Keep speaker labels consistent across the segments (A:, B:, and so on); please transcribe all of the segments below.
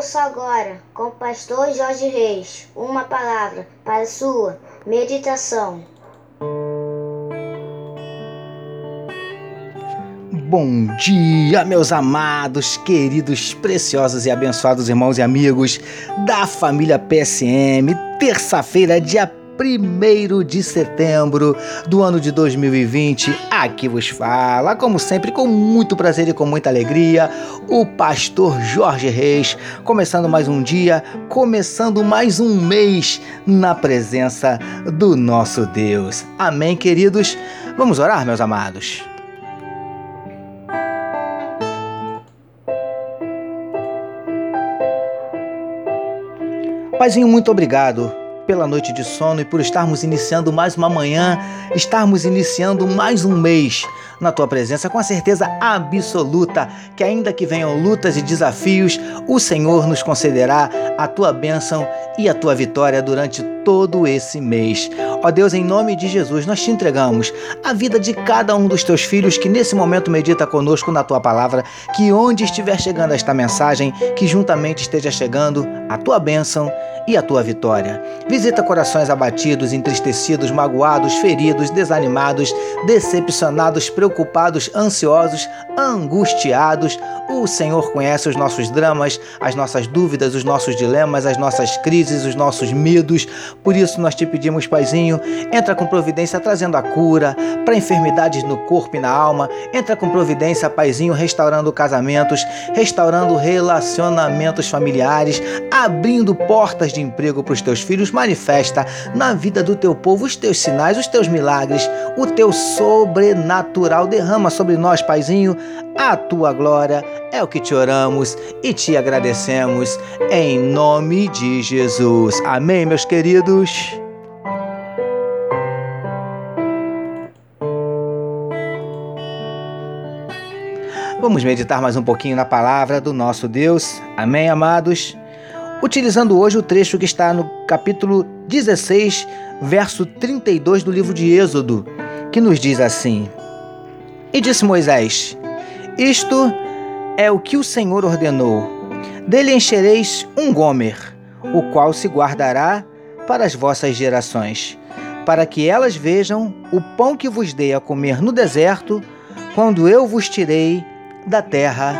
A: Ouça agora, com pastor Jorge Reis, uma palavra para sua meditação.
B: Bom dia, meus amados, queridos, preciosos e abençoados irmãos e amigos da família PSM. Terça-feira, dia 1 de setembro do ano de 2020. Aqui vos fala, como sempre, com muito prazer e com muita alegria, o pastor Jorge Reis, começando mais um dia, começando mais um mês na presença do nosso Deus. Amém, queridos? Vamos orar, meus amados. Paizinho, muito obrigado pela noite de sono e por estarmos iniciando mais uma manhã, estarmos iniciando mais um mês na tua presença, com a certeza absoluta que, ainda que venham lutas e desafios, o Senhor nos concederá a tua bênção e a tua vitória durante todo esse mês. Ó Deus, em nome de Jesus, nós te entregamos a vida de cada um dos teus filhos que nesse momento medita conosco na tua palavra, que onde estiver chegando esta mensagem, que juntamente esteja chegando a tua bênção e a tua vitória. Visita corações abatidos, entristecidos, magoados, feridos, desanimados, decepcionados, preocupados, ansiosos, angustiados. O Senhor conhece os nossos dramas, as nossas dúvidas, os nossos dilemas, as nossas crises, os nossos medos. Por isso nós te pedimos, Paizinho, entra com providência trazendo a cura para enfermidades no corpo e na alma. Entra com providência, Paizinho, restaurando casamentos, restaurando relacionamentos familiares, abrindo portas de emprego para os teus filhos, manifesta na vida do teu povo os teus sinais, os teus milagres, o teu sobrenatural. Derrama sobre nós, Paizinho, a tua glória. É o que te oramos e te agradecemos em nome de Jesus. Amém, meus queridos. Vamos meditar mais um pouquinho na palavra do nosso Deus. Amém, amados? utilizando hoje o trecho que está no capítulo 16, verso 32 do livro de Êxodo, que nos diz assim: E disse Moisés: Isto é o que o Senhor ordenou. Dele enchereis um gomer, o qual se guardará para as vossas gerações, para que elas vejam o pão que vos dei a comer no deserto, quando eu vos tirei da terra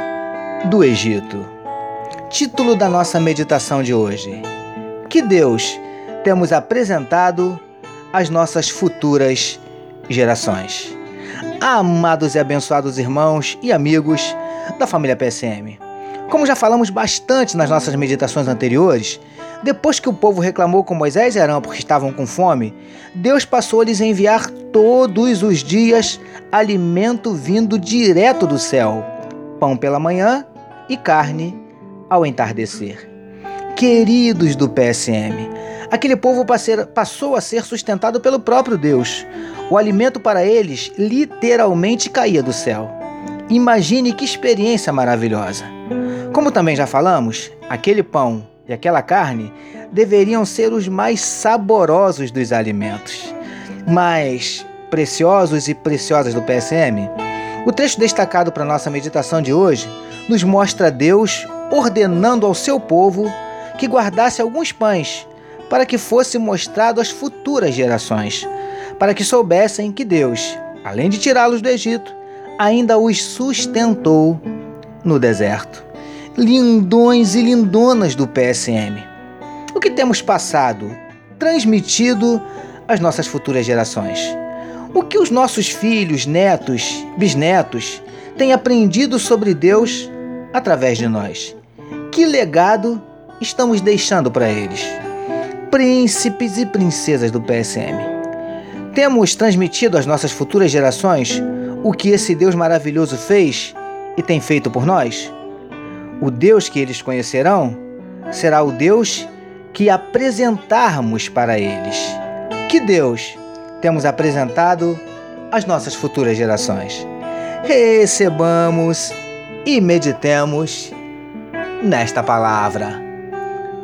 B: do Egito título da nossa meditação de hoje. Que Deus temos apresentado às nossas futuras gerações. Amados e abençoados irmãos e amigos da família PSM. Como já falamos bastante nas nossas meditações anteriores, depois que o povo reclamou com Moisés e Arão porque estavam com fome, Deus passou-lhes a enviar todos os dias alimento vindo direto do céu: pão pela manhã e carne ao entardecer. Queridos do PSM, aquele povo passou a ser sustentado pelo próprio Deus. O alimento para eles literalmente caía do céu. Imagine que experiência maravilhosa! Como também já falamos, aquele pão e aquela carne deveriam ser os mais saborosos dos alimentos. Mas, preciosos e preciosas do PSM, o trecho destacado para nossa meditação de hoje nos mostra Deus ordenando ao seu povo que guardasse alguns pães, para que fosse mostrado às futuras gerações, para que soubessem que Deus, além de tirá-los do Egito, ainda os sustentou no deserto. Lindões e lindonas do PSM. O que temos passado, transmitido às nossas futuras gerações? O que os nossos filhos, netos, bisnetos têm aprendido sobre Deus através de nós? Que legado estamos deixando para eles? Príncipes e princesas do PSM. Temos transmitido às nossas futuras gerações o que esse Deus maravilhoso fez e tem feito por nós? O Deus que eles conhecerão será o Deus que apresentarmos para eles. Que Deus temos apresentado às nossas futuras gerações? Recebamos e meditemos nesta palavra.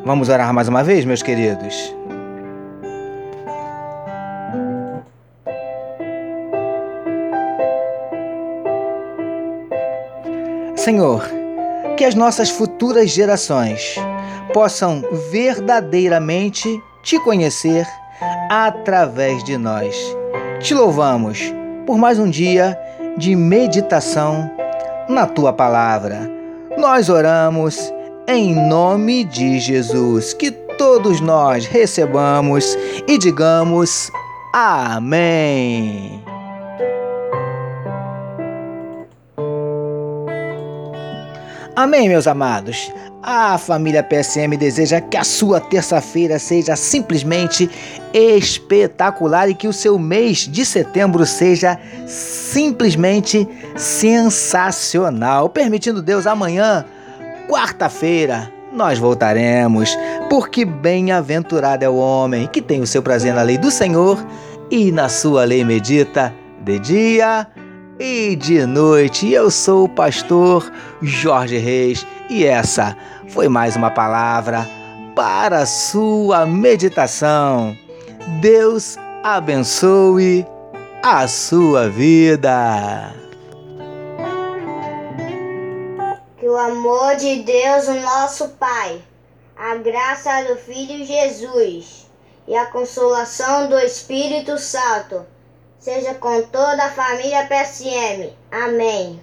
B: Vamos orar mais uma vez, meus queridos? Senhor, que as nossas futuras gerações possam verdadeiramente te conhecer através de nós. Te louvamos por mais um dia de meditação na tua palavra. Nós oramos em nome de Jesus, que todos nós recebamos e digamos Amém. Amém, meus amados. A família PSM deseja que a sua terça-feira seja simplesmente espetacular e que o seu mês de setembro seja simplesmente sensacional. Permitindo Deus, amanhã, quarta-feira, nós voltaremos, porque bem-aventurado é o homem que tem o seu prazer na lei do Senhor e na sua lei medita de dia e de noite. Eu sou o pastor Jorge Reis e essa foi mais uma palavra para a sua meditação. Deus abençoe a sua vida.
A: O amor de Deus, o nosso Pai, a graça do Filho Jesus e a consolação do Espírito Santo seja com toda a família PSM. Amém.